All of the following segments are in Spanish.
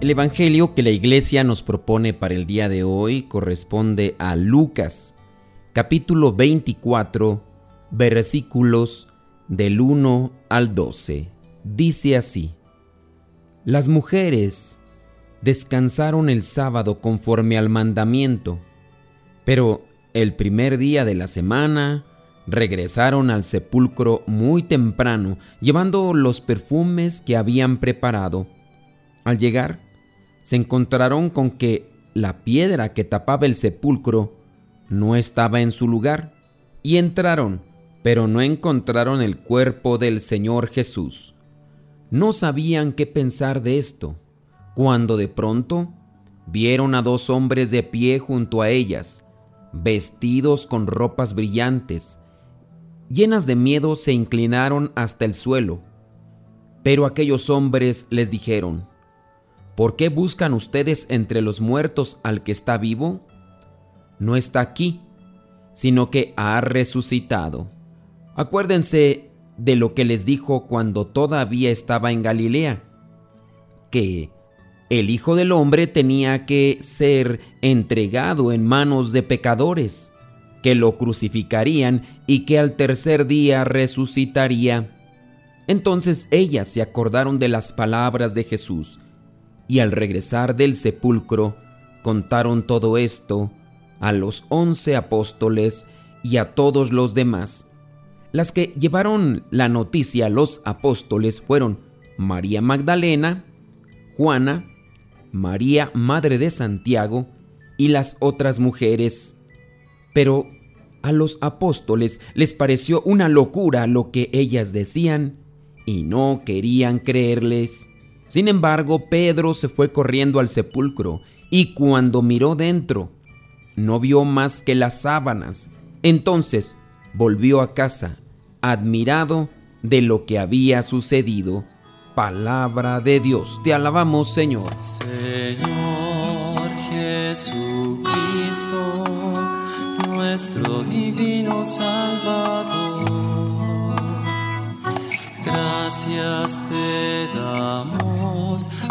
El Evangelio que la Iglesia nos propone para el día de hoy corresponde a Lucas, capítulo 24, versículos del 1 al 12. Dice así, Las mujeres descansaron el sábado conforme al mandamiento, pero el primer día de la semana regresaron al sepulcro muy temprano, llevando los perfumes que habían preparado. Al llegar, se encontraron con que la piedra que tapaba el sepulcro no estaba en su lugar, y entraron, pero no encontraron el cuerpo del Señor Jesús. No sabían qué pensar de esto, cuando de pronto vieron a dos hombres de pie junto a ellas, vestidos con ropas brillantes. Llenas de miedo se inclinaron hasta el suelo. Pero aquellos hombres les dijeron, ¿Por qué buscan ustedes entre los muertos al que está vivo? No está aquí, sino que ha resucitado. Acuérdense de lo que les dijo cuando todavía estaba en Galilea, que el Hijo del Hombre tenía que ser entregado en manos de pecadores, que lo crucificarían y que al tercer día resucitaría. Entonces ellas se acordaron de las palabras de Jesús y al regresar del sepulcro contaron todo esto a los once apóstoles y a todos los demás. Las que llevaron la noticia a los apóstoles fueron María Magdalena, Juana, María Madre de Santiago y las otras mujeres. Pero a los apóstoles les pareció una locura lo que ellas decían y no querían creerles. Sin embargo, Pedro se fue corriendo al sepulcro y cuando miró dentro, no vio más que las sábanas. Entonces volvió a casa, admirado de lo que había sucedido. Palabra de Dios, te alabamos Señor. Señor Jesucristo, nuestro divino Salvador. Gracias te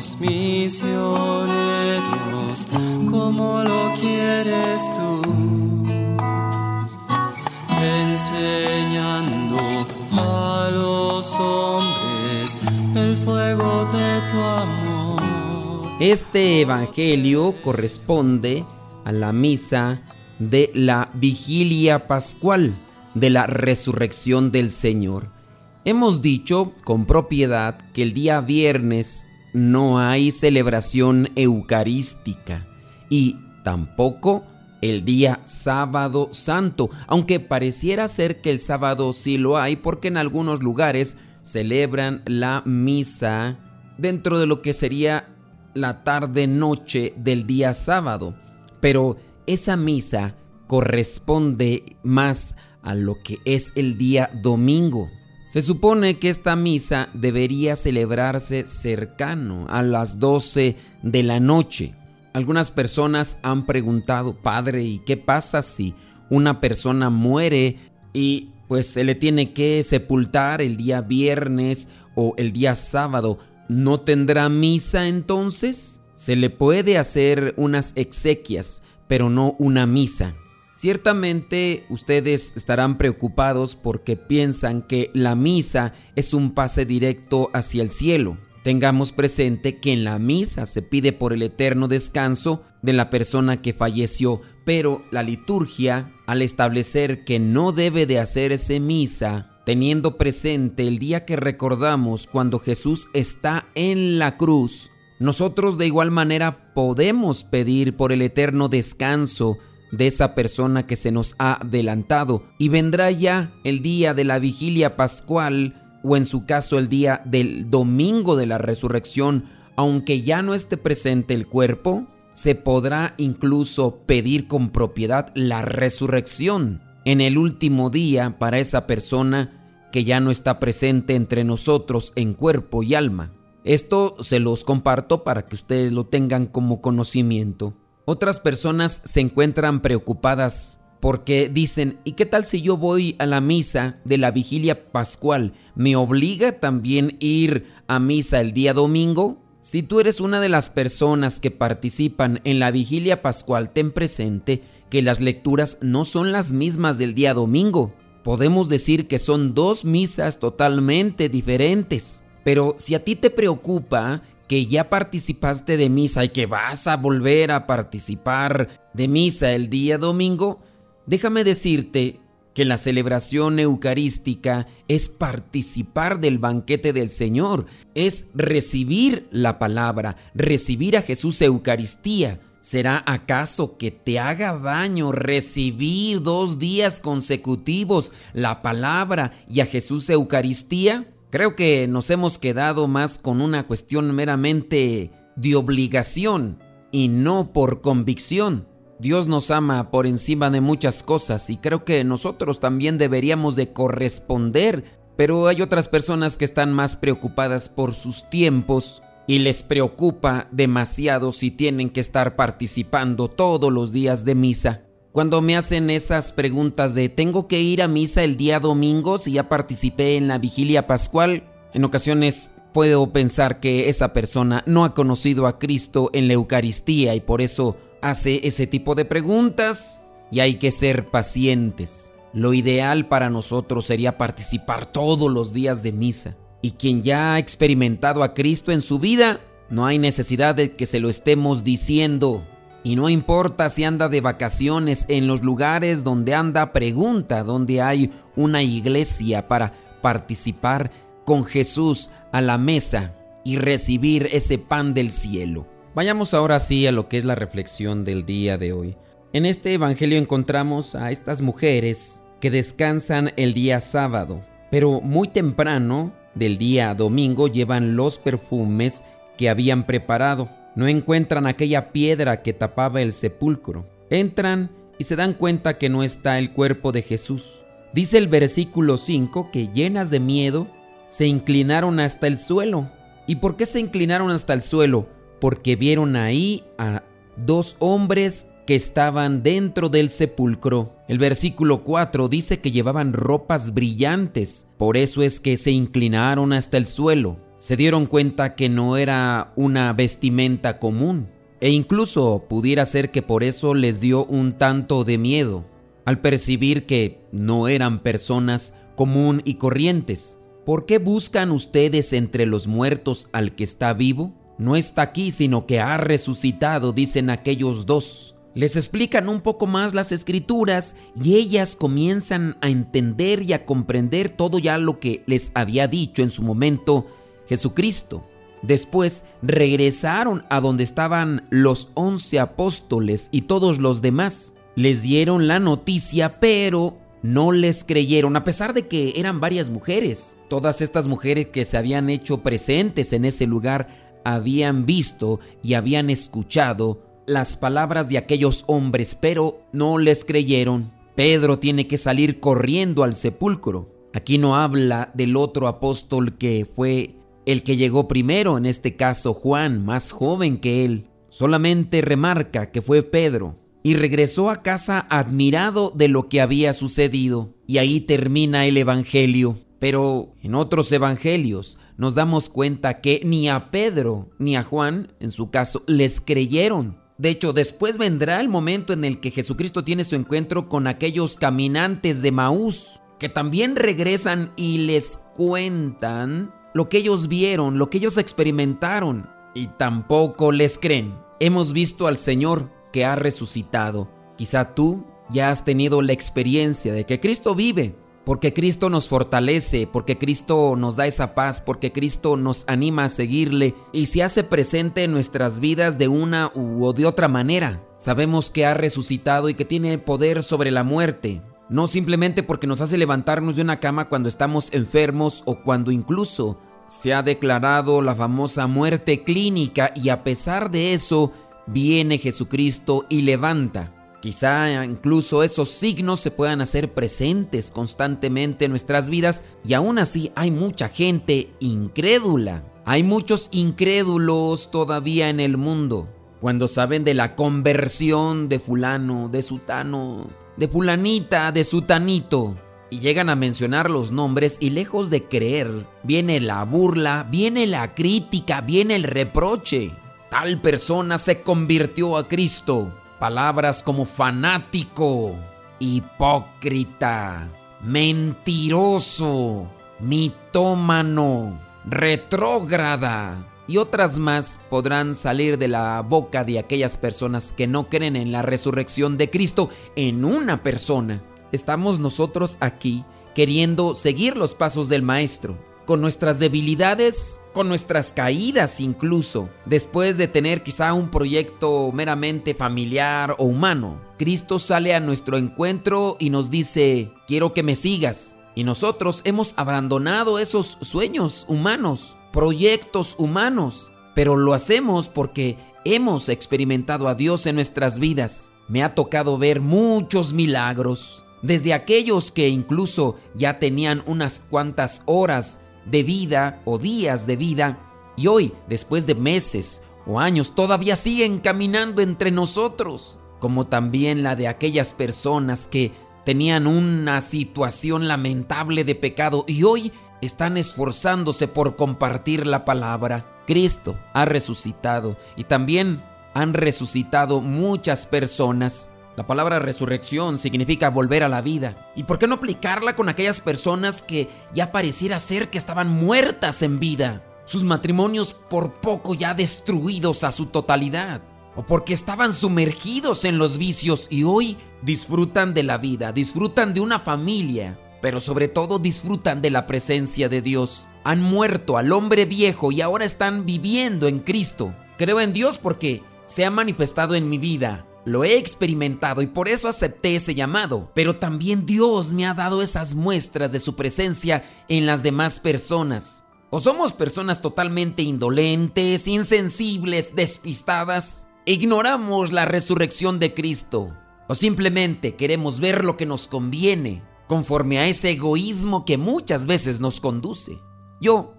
misioneros como lo quieres tú, enseñando a los hombres el fuego de tu amor. Este Evangelio corresponde a la misa de la vigilia pascual de la resurrección del Señor. Hemos dicho con propiedad que el día viernes no hay celebración eucarística y tampoco el día sábado santo, aunque pareciera ser que el sábado sí lo hay porque en algunos lugares celebran la misa dentro de lo que sería la tarde-noche del día sábado, pero esa misa corresponde más a lo que es el día domingo. Se supone que esta misa debería celebrarse cercano a las 12 de la noche. Algunas personas han preguntado, Padre, ¿y qué pasa si una persona muere y pues se le tiene que sepultar el día viernes o el día sábado? ¿No tendrá misa entonces? Se le puede hacer unas exequias, pero no una misa. Ciertamente ustedes estarán preocupados porque piensan que la misa es un pase directo hacia el cielo. Tengamos presente que en la misa se pide por el eterno descanso de la persona que falleció, pero la liturgia, al establecer que no debe de hacerse misa, teniendo presente el día que recordamos cuando Jesús está en la cruz, nosotros de igual manera podemos pedir por el eterno descanso de esa persona que se nos ha adelantado y vendrá ya el día de la vigilia pascual o en su caso el día del domingo de la resurrección, aunque ya no esté presente el cuerpo, se podrá incluso pedir con propiedad la resurrección en el último día para esa persona que ya no está presente entre nosotros en cuerpo y alma. Esto se los comparto para que ustedes lo tengan como conocimiento. Otras personas se encuentran preocupadas porque dicen, ¿y qué tal si yo voy a la misa de la vigilia pascual? ¿Me obliga también ir a misa el día domingo? Si tú eres una de las personas que participan en la vigilia pascual, ten presente que las lecturas no son las mismas del día domingo. Podemos decir que son dos misas totalmente diferentes. Pero si a ti te preocupa que ya participaste de misa y que vas a volver a participar de misa el día domingo, Déjame decirte que la celebración eucarística es participar del banquete del Señor, es recibir la palabra, recibir a Jesús Eucaristía. ¿Será acaso que te haga daño recibir dos días consecutivos la palabra y a Jesús Eucaristía? Creo que nos hemos quedado más con una cuestión meramente de obligación y no por convicción. Dios nos ama por encima de muchas cosas y creo que nosotros también deberíamos de corresponder, pero hay otras personas que están más preocupadas por sus tiempos y les preocupa demasiado si tienen que estar participando todos los días de misa. Cuando me hacen esas preguntas de ¿tengo que ir a misa el día domingo si ya participé en la vigilia pascual? En ocasiones puedo pensar que esa persona no ha conocido a Cristo en la Eucaristía y por eso hace ese tipo de preguntas y hay que ser pacientes. Lo ideal para nosotros sería participar todos los días de misa. Y quien ya ha experimentado a Cristo en su vida, no hay necesidad de que se lo estemos diciendo. Y no importa si anda de vacaciones en los lugares donde anda, pregunta donde hay una iglesia para participar con Jesús a la mesa y recibir ese pan del cielo. Vayamos ahora sí a lo que es la reflexión del día de hoy. En este Evangelio encontramos a estas mujeres que descansan el día sábado, pero muy temprano del día domingo llevan los perfumes que habían preparado. No encuentran aquella piedra que tapaba el sepulcro. Entran y se dan cuenta que no está el cuerpo de Jesús. Dice el versículo 5 que llenas de miedo se inclinaron hasta el suelo. ¿Y por qué se inclinaron hasta el suelo? porque vieron ahí a dos hombres que estaban dentro del sepulcro. El versículo 4 dice que llevaban ropas brillantes, por eso es que se inclinaron hasta el suelo. Se dieron cuenta que no era una vestimenta común, e incluso pudiera ser que por eso les dio un tanto de miedo, al percibir que no eran personas común y corrientes. ¿Por qué buscan ustedes entre los muertos al que está vivo? no está aquí, sino que ha resucitado, dicen aquellos dos. Les explican un poco más las escrituras y ellas comienzan a entender y a comprender todo ya lo que les había dicho en su momento Jesucristo. Después regresaron a donde estaban los once apóstoles y todos los demás. Les dieron la noticia, pero no les creyeron, a pesar de que eran varias mujeres. Todas estas mujeres que se habían hecho presentes en ese lugar habían visto y habían escuchado las palabras de aquellos hombres, pero no les creyeron. Pedro tiene que salir corriendo al sepulcro. Aquí no habla del otro apóstol que fue el que llegó primero, en este caso Juan, más joven que él. Solamente remarca que fue Pedro y regresó a casa admirado de lo que había sucedido. Y ahí termina el Evangelio. Pero en otros Evangelios nos damos cuenta que ni a Pedro ni a Juan, en su caso, les creyeron. De hecho, después vendrá el momento en el que Jesucristo tiene su encuentro con aquellos caminantes de Maús, que también regresan y les cuentan lo que ellos vieron, lo que ellos experimentaron, y tampoco les creen. Hemos visto al Señor que ha resucitado. Quizá tú ya has tenido la experiencia de que Cristo vive, porque Cristo nos fortalece, porque Cristo nos da esa paz, porque Cristo nos anima a seguirle y se hace presente en nuestras vidas de una u de otra manera. Sabemos que ha resucitado y que tiene poder sobre la muerte, no simplemente porque nos hace levantarnos de una cama cuando estamos enfermos o cuando incluso se ha declarado la famosa muerte clínica y a pesar de eso viene Jesucristo y levanta. Quizá incluso esos signos se puedan hacer presentes constantemente en nuestras vidas y aún así hay mucha gente incrédula. Hay muchos incrédulos todavía en el mundo. Cuando saben de la conversión de fulano, de sutano, de fulanita, de sutanito, y llegan a mencionar los nombres y lejos de creer, viene la burla, viene la crítica, viene el reproche. Tal persona se convirtió a Cristo. Palabras como fanático, hipócrita, mentiroso, mitómano, retrógrada y otras más podrán salir de la boca de aquellas personas que no creen en la resurrección de Cristo en una persona. Estamos nosotros aquí queriendo seguir los pasos del Maestro con nuestras debilidades, con nuestras caídas incluso, después de tener quizá un proyecto meramente familiar o humano. Cristo sale a nuestro encuentro y nos dice, quiero que me sigas. Y nosotros hemos abandonado esos sueños humanos, proyectos humanos, pero lo hacemos porque hemos experimentado a Dios en nuestras vidas. Me ha tocado ver muchos milagros, desde aquellos que incluso ya tenían unas cuantas horas de vida o días de vida y hoy, después de meses o años, todavía siguen caminando entre nosotros, como también la de aquellas personas que tenían una situación lamentable de pecado y hoy están esforzándose por compartir la palabra. Cristo ha resucitado y también han resucitado muchas personas la palabra resurrección significa volver a la vida. ¿Y por qué no aplicarla con aquellas personas que ya pareciera ser que estaban muertas en vida? Sus matrimonios por poco ya destruidos a su totalidad. O porque estaban sumergidos en los vicios y hoy disfrutan de la vida, disfrutan de una familia, pero sobre todo disfrutan de la presencia de Dios. Han muerto al hombre viejo y ahora están viviendo en Cristo. Creo en Dios porque se ha manifestado en mi vida lo he experimentado y por eso acepté ese llamado, pero también Dios me ha dado esas muestras de su presencia en las demás personas. ¿O somos personas totalmente indolentes, insensibles, despistadas? ¿Ignoramos la resurrección de Cristo? ¿O simplemente queremos ver lo que nos conviene, conforme a ese egoísmo que muchas veces nos conduce? Yo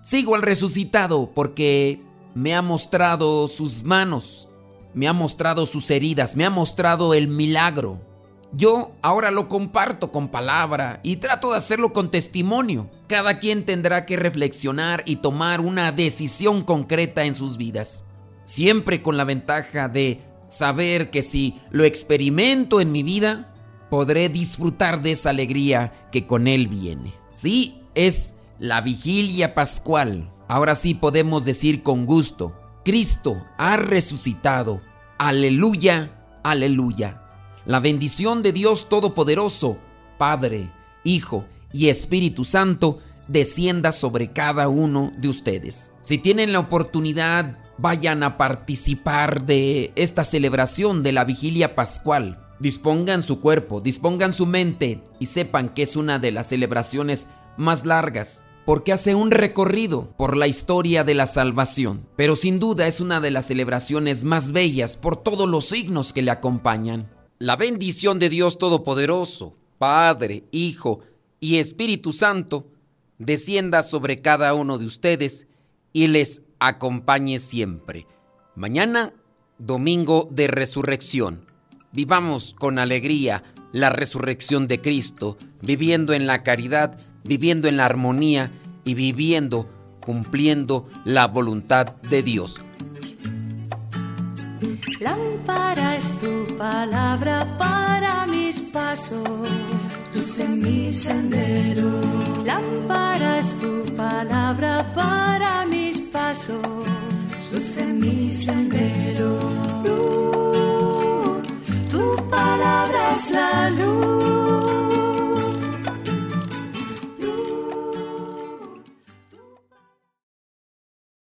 sigo al resucitado porque me ha mostrado sus manos, me ha mostrado sus heridas, me ha mostrado el milagro. Yo ahora lo comparto con palabra y trato de hacerlo con testimonio. Cada quien tendrá que reflexionar y tomar una decisión concreta en sus vidas. Siempre con la ventaja de saber que si lo experimento en mi vida, podré disfrutar de esa alegría que con él viene. Sí, es la vigilia pascual. Ahora sí podemos decir con gusto, Cristo ha resucitado. Aleluya, aleluya. La bendición de Dios Todopoderoso, Padre, Hijo y Espíritu Santo, descienda sobre cada uno de ustedes. Si tienen la oportunidad, vayan a participar de esta celebración de la vigilia pascual. Dispongan su cuerpo, dispongan su mente y sepan que es una de las celebraciones más largas, porque hace un recorrido por la historia de la salvación, pero sin duda es una de las celebraciones más bellas por todos los signos que le acompañan. La bendición de Dios Todopoderoso, Padre, Hijo y Espíritu Santo, descienda sobre cada uno de ustedes y les acompañe siempre. Mañana, domingo de resurrección. Vivamos con alegría la resurrección de Cristo, viviendo en la caridad, viviendo en la armonía y viviendo, cumpliendo la voluntad de Dios. Lámpara es tu palabra para mis pasos, luz en mi sendero. Lámpara es tu palabra para mis pasos, luz en mi sendero. It's la lune.